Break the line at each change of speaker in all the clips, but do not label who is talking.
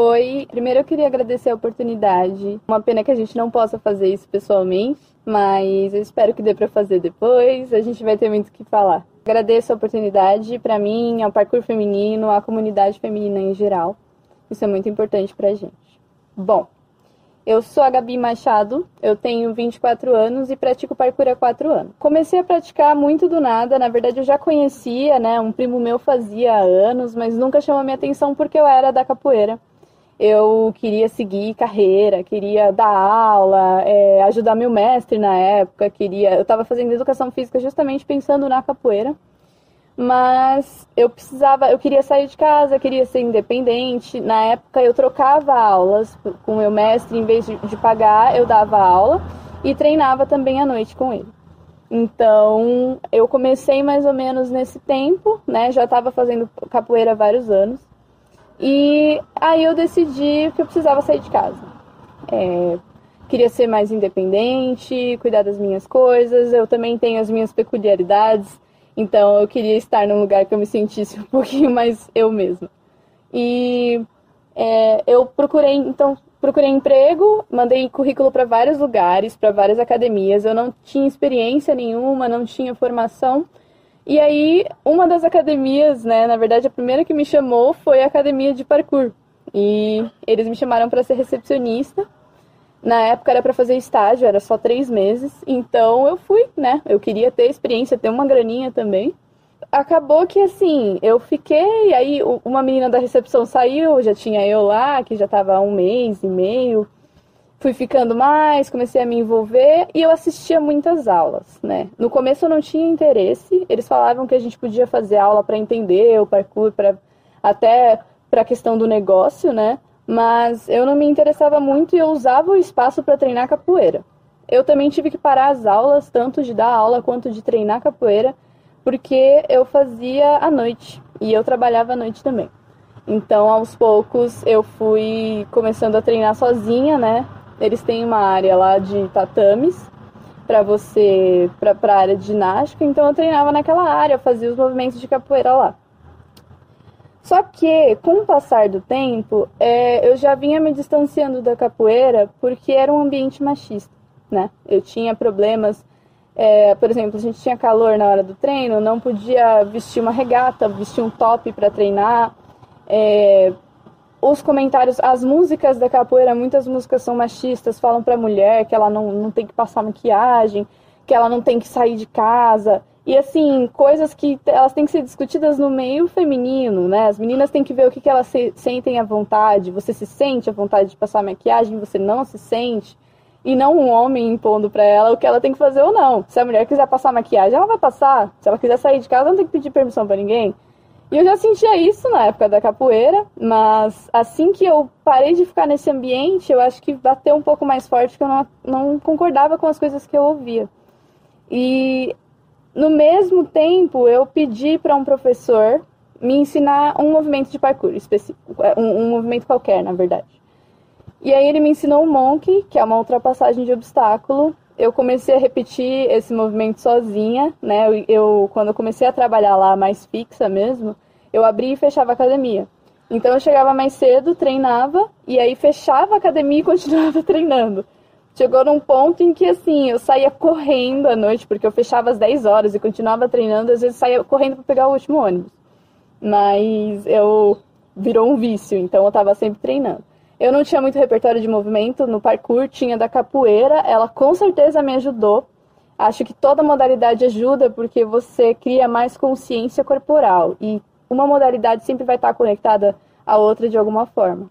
Oi, primeiro eu queria agradecer a oportunidade. Uma pena que a gente não possa fazer isso pessoalmente, mas eu espero que dê para fazer depois. A gente vai ter muito o que falar. Agradeço a oportunidade para mim, ao parkour feminino, à comunidade feminina em geral. Isso é muito importante pra gente. Bom, eu sou a Gabi Machado, eu tenho 24 anos e pratico parkour há 4 anos. Comecei a praticar muito do nada, na verdade eu já conhecia, né? Um primo meu fazia há anos, mas nunca chamou minha atenção porque eu era da capoeira. Eu queria seguir carreira, queria dar aula, é, ajudar meu mestre na época, queria. Eu estava fazendo educação física justamente pensando na capoeira mas eu precisava, eu queria sair de casa, queria ser independente. Na época eu trocava aulas com meu mestre, em vez de, de pagar, eu dava aula e treinava também à noite com ele. Então eu comecei mais ou menos nesse tempo, né? Já estava fazendo capoeira há vários anos. E aí eu decidi que eu precisava sair de casa. É, queria ser mais independente, cuidar das minhas coisas. Eu também tenho as minhas peculiaridades então eu queria estar num lugar que eu me sentisse um pouquinho mais eu mesma. E é, eu procurei, então, procurei emprego, mandei currículo para vários lugares, para várias academias. Eu não tinha experiência nenhuma, não tinha formação. E aí, uma das academias, né, na verdade, a primeira que me chamou foi a academia de parkour. E eles me chamaram para ser recepcionista. Na época era para fazer estágio, era só três meses. Então eu fui, né? Eu queria ter experiência, ter uma graninha também. Acabou que assim, eu fiquei, aí uma menina da recepção saiu, já tinha eu lá, que já estava há um mês e meio. Fui ficando mais, comecei a me envolver e eu assistia muitas aulas, né? No começo eu não tinha interesse, eles falavam que a gente podia fazer aula para entender o parkour, para até para a questão do negócio, né? mas eu não me interessava muito e eu usava o espaço para treinar capoeira. Eu também tive que parar as aulas, tanto de dar aula quanto de treinar capoeira, porque eu fazia à noite e eu trabalhava à noite também. Então, aos poucos, eu fui começando a treinar sozinha, né? Eles têm uma área lá de tatames para você, para a área de ginástica, então eu treinava naquela área, fazia os movimentos de capoeira lá. Só que, com o passar do tempo, é, eu já vinha me distanciando da capoeira porque era um ambiente machista, né? Eu tinha problemas, é, por exemplo, a gente tinha calor na hora do treino, não podia vestir uma regata, vestir um top para treinar. É, os comentários, as músicas da capoeira, muitas músicas são machistas, falam para a mulher que ela não, não tem que passar maquiagem, que ela não tem que sair de casa. E assim, coisas que elas têm que ser discutidas no meio feminino, né? As meninas têm que ver o que, que elas se, sentem à vontade. Você se sente à vontade de passar maquiagem, você não se sente. E não um homem impondo para ela o que ela tem que fazer ou não. Se a mulher quiser passar maquiagem, ela vai passar. Se ela quiser sair de casa, ela não tem que pedir permissão para ninguém. E eu já sentia isso na época da capoeira, mas assim que eu parei de ficar nesse ambiente, eu acho que bateu um pouco mais forte, que eu não, não concordava com as coisas que eu ouvia. E no mesmo tempo, eu pedi para um professor me ensinar um movimento de parkour específico, um, um, movimento qualquer, na verdade. E aí ele me ensinou o Monk, que é uma ultrapassagem de obstáculo. Eu comecei a repetir esse movimento sozinha, né? Eu, eu quando eu comecei a trabalhar lá mais fixa mesmo, eu abria e fechava a academia. Então eu chegava mais cedo, treinava e aí fechava a academia e continuava treinando. Chegou num ponto em que, assim, eu saía correndo à noite, porque eu fechava às 10 horas e continuava treinando, às vezes saía correndo para pegar o último ônibus. Mas eu virou um vício, então eu estava sempre treinando. Eu não tinha muito repertório de movimento no parkour, tinha da capoeira, ela com certeza me ajudou. Acho que toda modalidade ajuda porque você cria mais consciência corporal e uma modalidade sempre vai estar conectada à outra de alguma forma.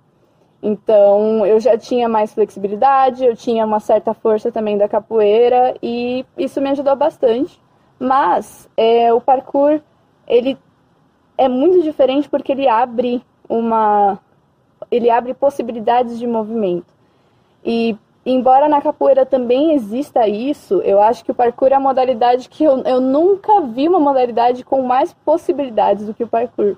Então eu já tinha mais flexibilidade, eu tinha uma certa força também da capoeira e isso me ajudou bastante. Mas é, o parkour ele é muito diferente porque ele abre uma ele abre possibilidades de movimento. E embora na capoeira também exista isso, eu acho que o parkour é a modalidade que eu, eu nunca vi uma modalidade com mais possibilidades do que o parkour.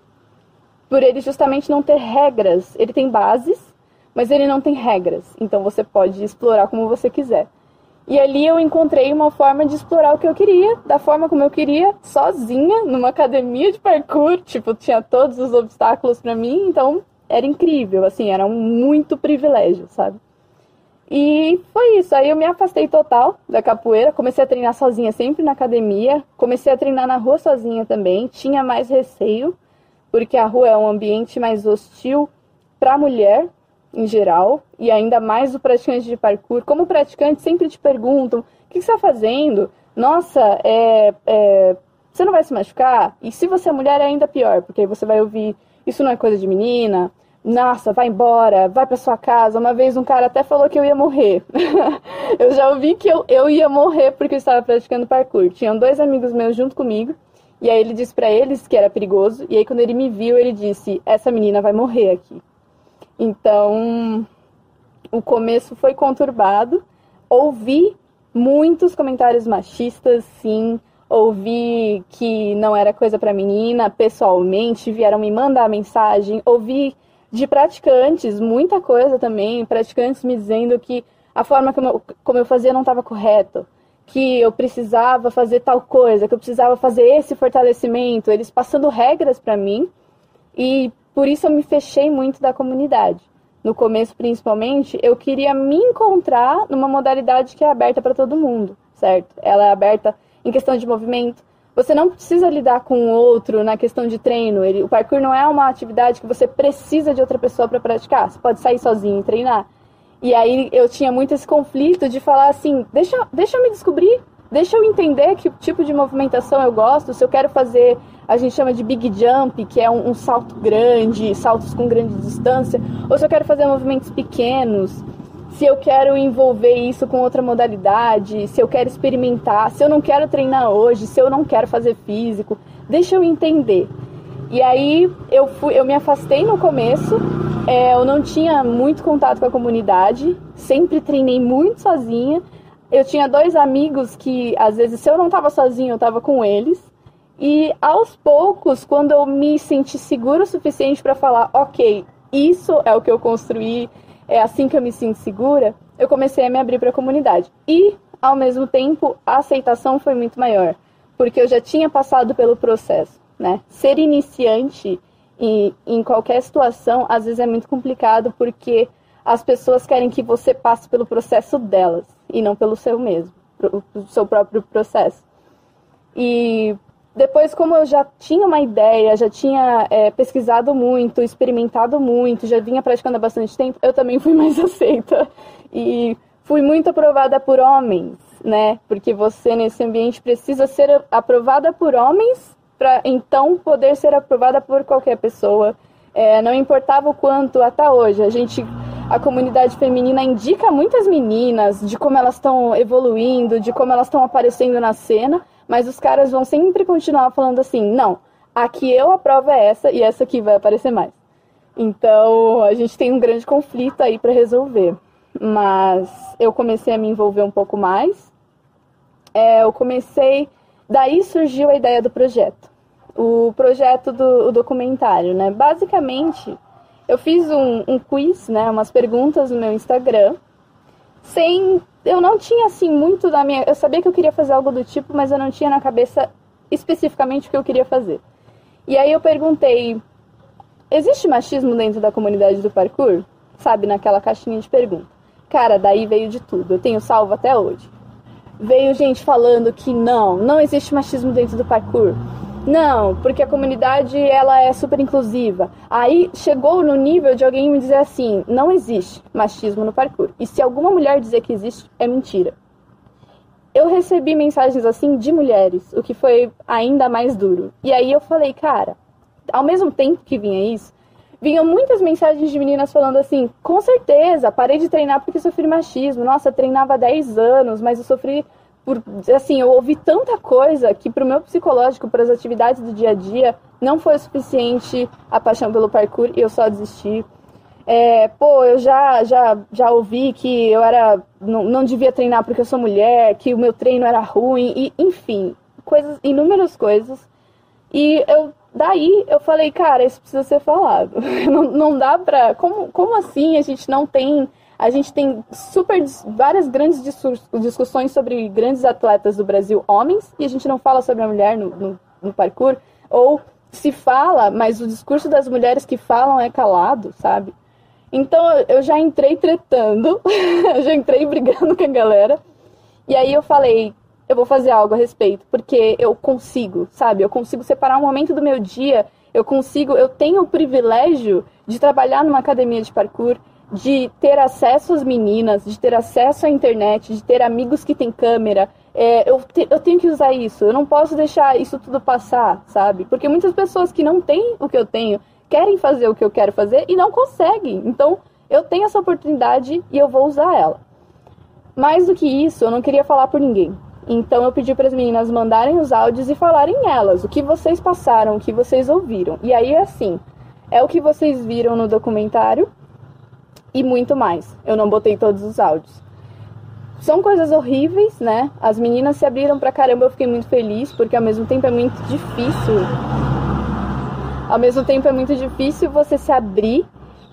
Por ele justamente não ter regras, ele tem bases, mas ele não tem regras, então você pode explorar como você quiser. E ali eu encontrei uma forma de explorar o que eu queria, da forma como eu queria, sozinha, numa academia de parkour, tipo, tinha todos os obstáculos para mim, então era incrível, assim, era um muito privilégio, sabe? E foi isso. Aí eu me afastei total da capoeira, comecei a treinar sozinha sempre na academia, comecei a treinar na rua sozinha também, tinha mais receio, porque a rua é um ambiente mais hostil para mulher em geral, e ainda mais o praticante de parkour. Como praticante, sempre te perguntam: o que você está fazendo? Nossa, é, é, você não vai se machucar? E se você é mulher, é ainda pior, porque aí você vai ouvir: isso não é coisa de menina, nossa, vai embora, vai para sua casa. Uma vez um cara até falou que eu ia morrer. eu já ouvi que eu, eu ia morrer porque eu estava praticando parkour. Tinham dois amigos meus junto comigo. E aí ele disse para eles que era perigoso. E aí quando ele me viu, ele disse: "Essa menina vai morrer aqui". Então, o começo foi conturbado. Ouvi muitos comentários machistas, sim. Ouvi que não era coisa para menina, pessoalmente, vieram me mandar mensagem. Ouvi de praticantes, muita coisa também, praticantes me dizendo que a forma como eu, como eu fazia não estava correta, que eu precisava fazer tal coisa, que eu precisava fazer esse fortalecimento, eles passando regras para mim, e por isso eu me fechei muito da comunidade. No começo, principalmente, eu queria me encontrar numa modalidade que é aberta para todo mundo, certo? Ela é aberta em questão de movimento, você não precisa lidar com o outro na questão de treino. Ele, o parkour não é uma atividade que você precisa de outra pessoa para praticar. Você pode sair sozinho e treinar. E aí eu tinha muito esse conflito de falar assim: deixa, deixa eu me descobrir, deixa eu entender que tipo de movimentação eu gosto. Se eu quero fazer, a gente chama de big jump, que é um, um salto grande, saltos com grande distância, ou se eu quero fazer movimentos pequenos se eu quero envolver isso com outra modalidade, se eu quero experimentar, se eu não quero treinar hoje, se eu não quero fazer físico, deixa eu entender. E aí eu fui, eu me afastei no começo, é, eu não tinha muito contato com a comunidade, sempre treinei muito sozinha. Eu tinha dois amigos que às vezes se eu não estava sozinho, eu estava com eles. E aos poucos, quando eu me senti seguro o suficiente para falar, ok, isso é o que eu construí, é assim que eu me sinto segura, eu comecei a me abrir para a comunidade. E, ao mesmo tempo, a aceitação foi muito maior, porque eu já tinha passado pelo processo, né? Ser iniciante em, em qualquer situação, às vezes é muito complicado, porque as pessoas querem que você passe pelo processo delas, e não pelo seu mesmo, o seu próprio processo. E depois, como eu já tinha uma ideia, já tinha é, pesquisado muito, experimentado muito, já vinha praticando há bastante tempo, eu também fui mais aceita. E fui muito aprovada por homens, né? Porque você, nesse ambiente, precisa ser aprovada por homens para então poder ser aprovada por qualquer pessoa. É, não importava o quanto, até hoje, a gente a comunidade feminina indica muitas meninas de como elas estão evoluindo, de como elas estão aparecendo na cena, mas os caras vão sempre continuar falando assim: não, aqui eu aprovo é essa e essa aqui vai aparecer mais. Então a gente tem um grande conflito aí para resolver. Mas eu comecei a me envolver um pouco mais. É, eu comecei. Daí surgiu a ideia do projeto. O projeto do documentário, né? Basicamente, eu fiz um, um quiz, né? Umas perguntas no meu Instagram, sem eu não tinha assim muito da minha. Eu sabia que eu queria fazer algo do tipo, mas eu não tinha na cabeça especificamente o que eu queria fazer. E aí eu perguntei: existe machismo dentro da comunidade do parkour? Sabe, naquela caixinha de pergunta. Cara, daí veio de tudo. Eu tenho salvo até hoje. Veio gente falando que não, não existe machismo dentro do parkour. Não, porque a comunidade ela é super inclusiva. Aí chegou no nível de alguém me dizer assim: não existe machismo no parkour. E se alguma mulher dizer que existe, é mentira. Eu recebi mensagens assim de mulheres, o que foi ainda mais duro. E aí eu falei, cara, ao mesmo tempo que vinha isso, vinham muitas mensagens de meninas falando assim: com certeza, parei de treinar porque sofri machismo. Nossa, treinava há 10 anos, mas eu sofri por, assim, eu ouvi tanta coisa que para o meu psicológico, para as atividades do dia a dia, não foi suficiente a paixão pelo parkour e eu só desisti. É, pô, eu já, já, já ouvi que eu era não, não devia treinar porque eu sou mulher, que o meu treino era ruim, e enfim, coisas, inúmeras coisas. E eu daí eu falei, cara, isso precisa ser falado. não, não dá pra. Como, como assim a gente não tem a gente tem super várias grandes discussões sobre grandes atletas do Brasil, homens, e a gente não fala sobre a mulher no, no, no parkour, ou se fala, mas o discurso das mulheres que falam é calado, sabe? Então eu já entrei tretando, eu já entrei brigando com a galera. E aí eu falei, eu vou fazer algo a respeito, porque eu consigo, sabe? Eu consigo separar um momento do meu dia, eu consigo, eu tenho o privilégio de trabalhar numa academia de parkour, de ter acesso às meninas, de ter acesso à internet, de ter amigos que têm câmera. É, eu, te, eu tenho que usar isso, eu não posso deixar isso tudo passar, sabe? Porque muitas pessoas que não têm o que eu tenho querem fazer o que eu quero fazer e não conseguem. Então, eu tenho essa oportunidade e eu vou usar ela. Mais do que isso, eu não queria falar por ninguém. Então eu pedi para as meninas mandarem os áudios e falarem elas o que vocês passaram, o que vocês ouviram. E aí é assim, é o que vocês viram no documentário e muito mais. Eu não botei todos os áudios. São coisas horríveis, né? As meninas se abriram pra caramba, eu fiquei muito feliz, porque ao mesmo tempo é muito difícil. Ao mesmo tempo é muito difícil você se abrir,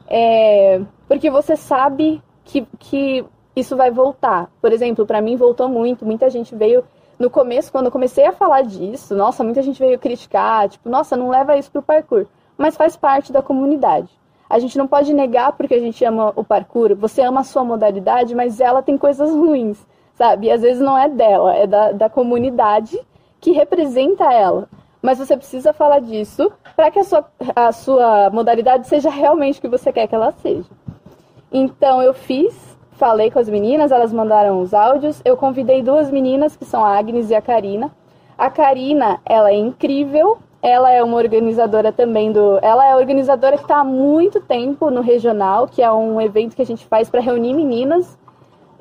é... porque você sabe que, que isso vai voltar. Por exemplo, para mim voltou muito. Muita gente veio no começo, quando eu comecei a falar disso, nossa, muita gente veio criticar, tipo, nossa, não leva isso pro parkour. Mas faz parte da comunidade. A gente não pode negar porque a gente ama o parkour. Você ama a sua modalidade, mas ela tem coisas ruins, sabe? E às vezes não é dela, é da, da comunidade que representa ela. Mas você precisa falar disso para que a sua, a sua modalidade seja realmente o que você quer que ela seja. Então eu fiz falei com as meninas, elas mandaram os áudios. Eu convidei duas meninas, que são a Agnes e a Karina. A Karina, ela é incrível. Ela é uma organizadora também do. Ela é organizadora que está há muito tempo no regional, que é um evento que a gente faz para reunir meninas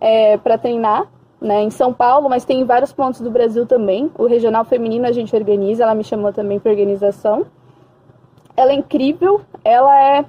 é, para treinar, né, em São Paulo, mas tem em vários pontos do Brasil também. O regional feminino a gente organiza, ela me chamou também para organização. Ela é incrível, ela é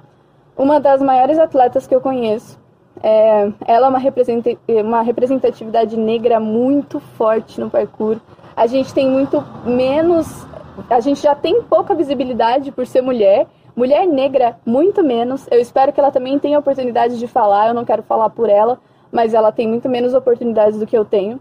uma das maiores atletas que eu conheço. É, ela é uma, representatividade negra muito forte no parkour. A gente tem muito menos. A gente já tem pouca visibilidade por ser mulher. Mulher negra, muito menos. Eu espero que ela também tenha oportunidade de falar. Eu não quero falar por ela, mas ela tem muito menos oportunidades do que eu tenho.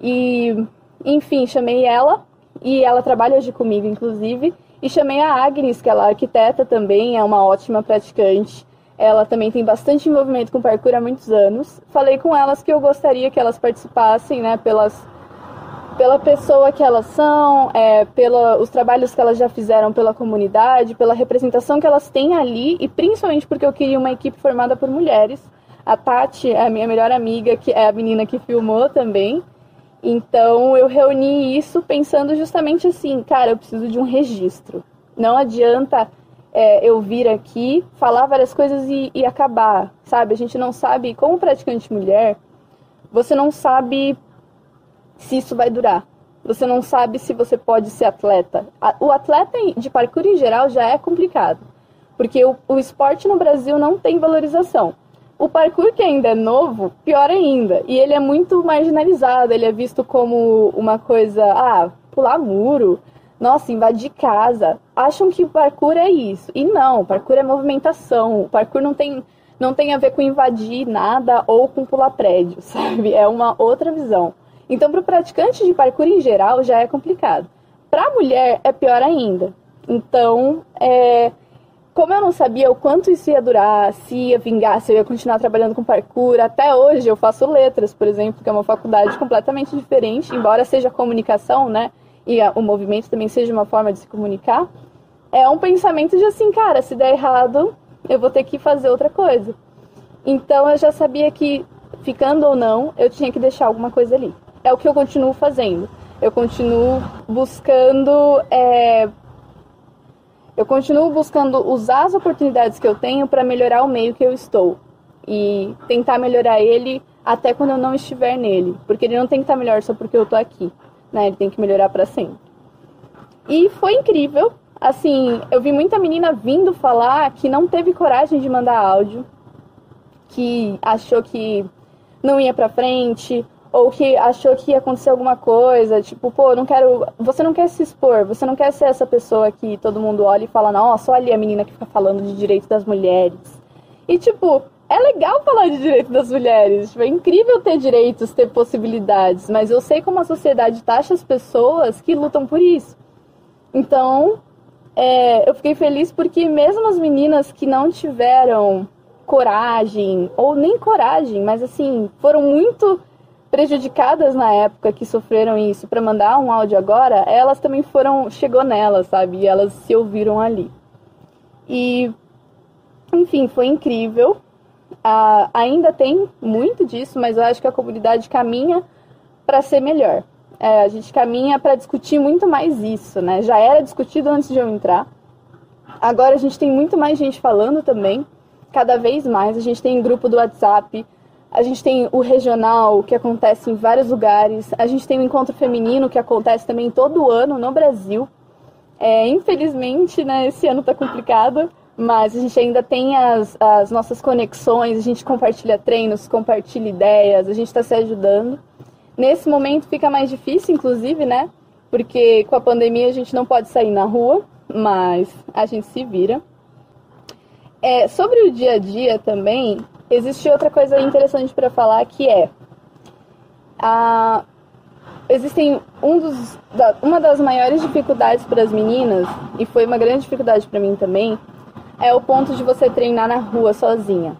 E, enfim, chamei ela. E ela trabalha hoje comigo, inclusive. E chamei a Agnes, que ela é arquiteta também, é uma ótima praticante. Ela também tem bastante envolvimento com parkour há muitos anos. Falei com elas que eu gostaria que elas participassem, né, pelas, pela pessoa que elas são, é, pelos trabalhos que elas já fizeram pela comunidade, pela representação que elas têm ali e principalmente porque eu queria uma equipe formada por mulheres. A Tati é a minha melhor amiga, que é a menina que filmou também. Então eu reuni isso pensando justamente assim, cara, eu preciso de um registro. Não adianta é, eu vir aqui, falar várias coisas e, e acabar, sabe? A gente não sabe, como praticante mulher, você não sabe se isso vai durar. Você não sabe se você pode ser atleta. O atleta de parkour em geral já é complicado, porque o, o esporte no Brasil não tem valorização. O parkour que ainda é novo, pior ainda. E ele é muito marginalizado, ele é visto como uma coisa, ah, pular muro, nossa, invadir casa. Acham que o parkour é isso. E não, parkour é movimentação. O parkour não tem, não tem a ver com invadir nada ou com pular prédio, sabe? É uma outra visão. Então, para o praticante de parkour em geral, já é complicado. Para a mulher, é pior ainda. Então, é, como eu não sabia o quanto isso ia durar, se ia vingar, se eu ia continuar trabalhando com parkour, até hoje eu faço letras, por exemplo, que é uma faculdade completamente diferente, embora seja comunicação, né? e o movimento também seja uma forma de se comunicar, é um pensamento de assim, cara, se der errado, eu vou ter que fazer outra coisa. Então eu já sabia que, ficando ou não, eu tinha que deixar alguma coisa ali. É o que eu continuo fazendo. Eu continuo buscando. É... Eu continuo buscando usar as oportunidades que eu tenho para melhorar o meio que eu estou. E tentar melhorar ele até quando eu não estiver nele. Porque ele não tem que estar melhor só porque eu tô aqui né? Ele tem que melhorar para sempre. E foi incrível. Assim, eu vi muita menina vindo falar que não teve coragem de mandar áudio, que achou que não ia para frente, ou que achou que ia acontecer alguma coisa, tipo, pô, não quero, você não quer se expor, você não quer ser essa pessoa que todo mundo olha e fala, nossa, olha ali a menina que fica falando de direitos das mulheres. E tipo, é legal falar de direito das mulheres. Tipo, é incrível ter direitos, ter possibilidades. Mas eu sei como a sociedade taxa as pessoas que lutam por isso. Então, é, eu fiquei feliz porque mesmo as meninas que não tiveram coragem, ou nem coragem, mas assim, foram muito prejudicadas na época que sofreram isso para mandar um áudio agora, elas também foram, chegou nelas, sabe? E elas se ouviram ali. E, enfim, foi incrível. Ah, ainda tem muito disso, mas eu acho que a comunidade caminha para ser melhor. É, a gente caminha para discutir muito mais isso, né? Já era discutido antes de eu entrar. Agora a gente tem muito mais gente falando também, cada vez mais. A gente tem grupo do WhatsApp, a gente tem o regional, que acontece em vários lugares. A gente tem o encontro feminino, que acontece também todo ano no Brasil. É, infelizmente, né, esse ano tá complicado, mas a gente ainda tem as, as nossas conexões, a gente compartilha treinos, compartilha ideias, a gente está se ajudando. Nesse momento fica mais difícil, inclusive, né? Porque com a pandemia a gente não pode sair na rua, mas a gente se vira. É, sobre o dia a dia também, existe outra coisa interessante para falar que é a existem um dos, da, uma das maiores dificuldades para as meninas e foi uma grande dificuldade para mim também é o ponto de você treinar na rua sozinha.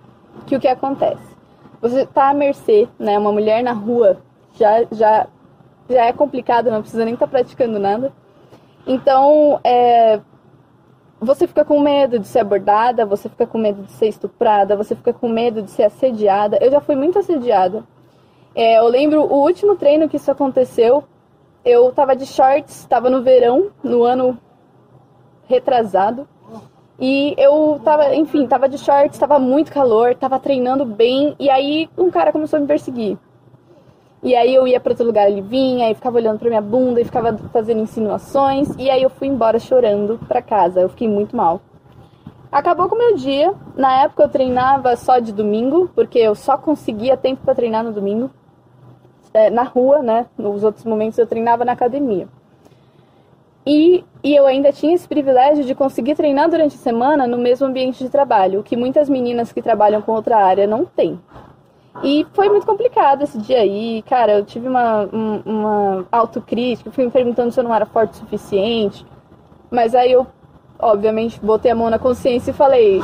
Que o que acontece? Você está à mercê, né? Uma mulher na rua já já já é complicado, não precisa nem estar tá praticando nada. Então, é, você fica com medo de ser abordada, você fica com medo de ser estuprada, você fica com medo de ser assediada. Eu já fui muito assediada. É, eu lembro o último treino que isso aconteceu, eu tava de shorts, tava no verão, no ano retrasado. E eu tava, enfim, tava de shorts, tava muito calor, tava treinando bem, e aí um cara começou a me perseguir. E aí eu ia para outro lugar, ele vinha, e ficava olhando para minha bunda e ficava fazendo insinuações, e aí eu fui embora chorando para casa. Eu fiquei muito mal. Acabou com o meu dia. Na época eu treinava só de domingo, porque eu só conseguia tempo para treinar no domingo. É, na rua, né? Nos outros momentos eu treinava na academia. E, e eu ainda tinha esse privilégio de conseguir treinar durante a semana no mesmo ambiente de trabalho, o que muitas meninas que trabalham com outra área não têm. E foi muito complicado esse dia aí, cara. Eu tive uma, uma autocrítica, fui me perguntando se eu não era forte o suficiente. Mas aí eu, obviamente, botei a mão na consciência e falei: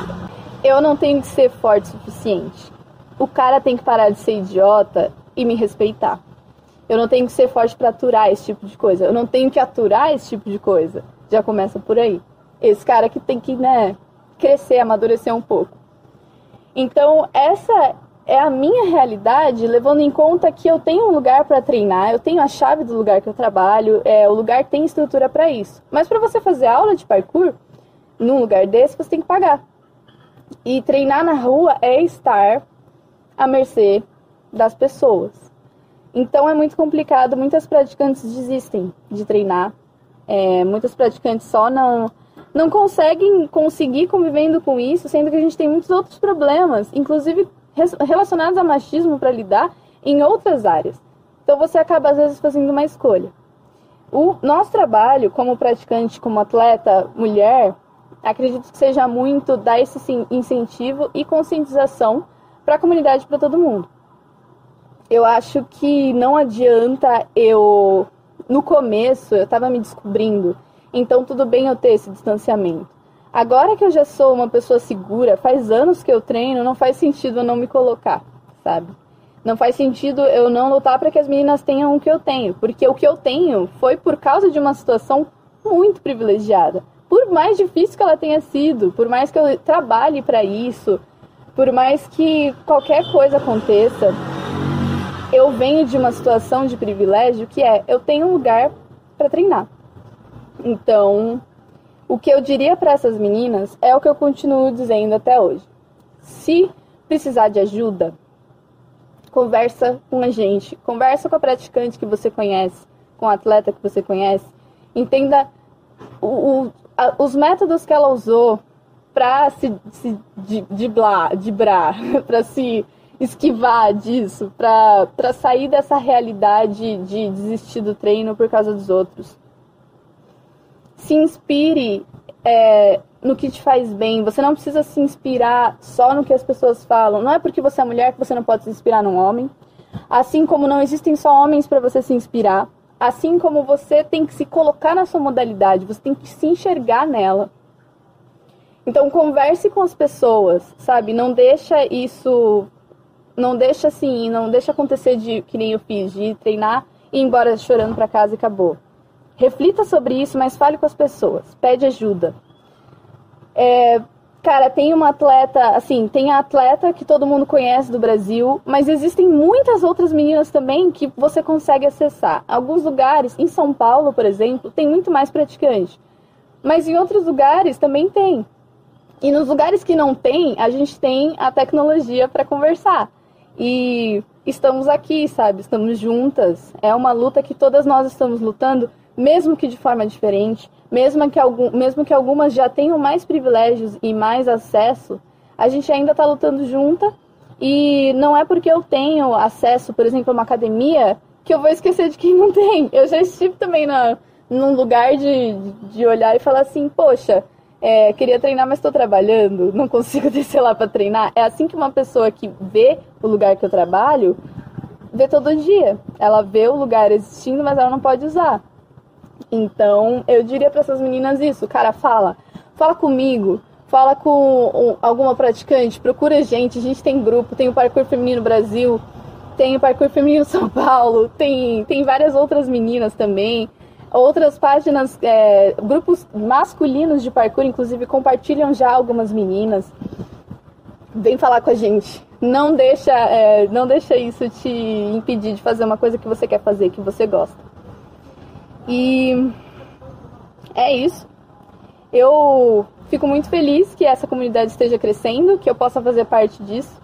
eu não tenho que ser forte o suficiente. O cara tem que parar de ser idiota e me respeitar. Eu não tenho que ser forte para aturar esse tipo de coisa. Eu não tenho que aturar esse tipo de coisa. Já começa por aí. Esse cara que tem que, né, crescer, amadurecer um pouco. Então, essa é a minha realidade, levando em conta que eu tenho um lugar para treinar, eu tenho a chave do lugar que eu trabalho, é, o lugar tem estrutura para isso. Mas para você fazer aula de parkour num lugar desse, você tem que pagar. E treinar na rua é estar à mercê das pessoas. Então é muito complicado, muitas praticantes desistem de treinar, é, muitas praticantes só não não conseguem conseguir convivendo com isso, sendo que a gente tem muitos outros problemas, inclusive relacionados a machismo para lidar em outras áreas. Então você acaba às vezes fazendo uma escolha. O nosso trabalho como praticante, como atleta mulher, acredito que seja muito dar esse incentivo e conscientização para a comunidade, para todo mundo. Eu acho que não adianta eu no começo eu estava me descobrindo, então tudo bem eu ter esse distanciamento. Agora que eu já sou uma pessoa segura, faz anos que eu treino, não faz sentido eu não me colocar, sabe? Não faz sentido eu não lutar para que as meninas tenham o que eu tenho, porque o que eu tenho foi por causa de uma situação muito privilegiada. Por mais difícil que ela tenha sido, por mais que eu trabalhe para isso, por mais que qualquer coisa aconteça, eu venho de uma situação de privilégio que é eu tenho um lugar para treinar. Então, o que eu diria para essas meninas é o que eu continuo dizendo até hoje. Se precisar de ajuda, conversa com a gente, conversa com a praticante que você conhece, com o atleta que você conhece, entenda o, o, a, os métodos que ela usou para se, se diblar, para se esquivar disso, para sair dessa realidade de desistir do treino por causa dos outros se inspire é, no que te faz bem. Você não precisa se inspirar só no que as pessoas falam. Não é porque você é mulher que você não pode se inspirar num homem. Assim como não existem só homens para você se inspirar. assim como você tem que se colocar na sua modalidade, você tem que se enxergar nela. Então converse com as pessoas, sabe? Não deixa isso, não deixa assim, não deixa acontecer de que nem eu fiz, de treinar e ir embora chorando para casa e acabou. Reflita sobre isso, mas fale com as pessoas, pede ajuda. É, cara, tem uma atleta, assim, tem a atleta que todo mundo conhece do Brasil, mas existem muitas outras meninas também que você consegue acessar. Alguns lugares, em São Paulo, por exemplo, tem muito mais praticante. Mas em outros lugares também tem. E nos lugares que não tem, a gente tem a tecnologia para conversar. E estamos aqui, sabe? Estamos juntas. É uma luta que todas nós estamos lutando, mesmo que de forma diferente, mesmo que, algum, mesmo que algumas já tenham mais privilégios e mais acesso, a gente ainda está lutando junta. E não é porque eu tenho acesso, por exemplo, a uma academia, que eu vou esquecer de quem não tem. Eu já estive também na, num lugar de, de olhar e falar assim, poxa, é, queria treinar, mas estou trabalhando, não consigo descer lá para treinar. É assim que uma pessoa que vê o lugar que eu trabalho vê todo dia. Ela vê o lugar existindo, mas ela não pode usar. Então, eu diria para essas meninas isso, cara, fala, fala comigo, fala com alguma praticante, procura gente, a gente tem grupo, tem o Parkour Feminino Brasil, tem o Parkour Feminino São Paulo, tem, tem várias outras meninas também. Outras páginas, é, grupos masculinos de parkour, inclusive, compartilham já algumas meninas. Vem falar com a gente. Não deixa, é, não deixa isso te impedir de fazer uma coisa que você quer fazer, que você gosta. E é isso. Eu fico muito feliz que essa comunidade esteja crescendo, que eu possa fazer parte disso.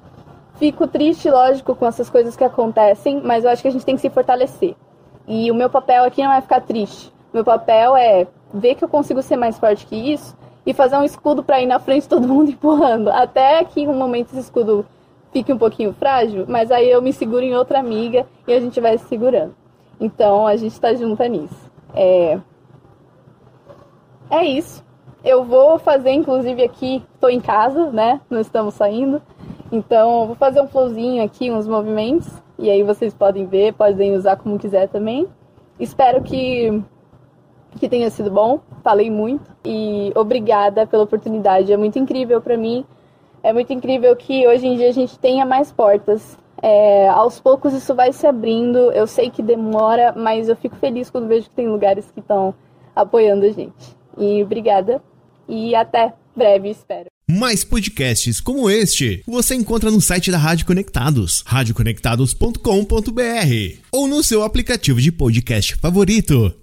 Fico triste, lógico, com essas coisas que acontecem, mas eu acho que a gente tem que se fortalecer. E o meu papel aqui não é ficar triste. Meu papel é ver que eu consigo ser mais forte que isso e fazer um escudo para ir na frente todo mundo empurrando. Até que em um momento esse escudo fique um pouquinho frágil, mas aí eu me seguro em outra amiga e a gente vai se segurando. Então a gente está junto nisso. É, é isso. Eu vou fazer, inclusive, aqui, estou em casa, né? Não estamos saindo. Então, vou fazer um flowzinho aqui, uns movimentos. E aí vocês podem ver, podem usar como quiser também. Espero que, que tenha sido bom. Falei muito. E obrigada pela oportunidade. É muito incrível para mim. É muito incrível que hoje em dia a gente tenha mais portas. É, aos poucos isso vai se abrindo. Eu sei que demora, mas eu fico feliz quando vejo que tem lugares que estão apoiando a gente. E obrigada. E até breve, espero.
Mais podcasts como este você encontra no site da Rádio Conectados, radioconectados.com.br ou no seu aplicativo de podcast favorito.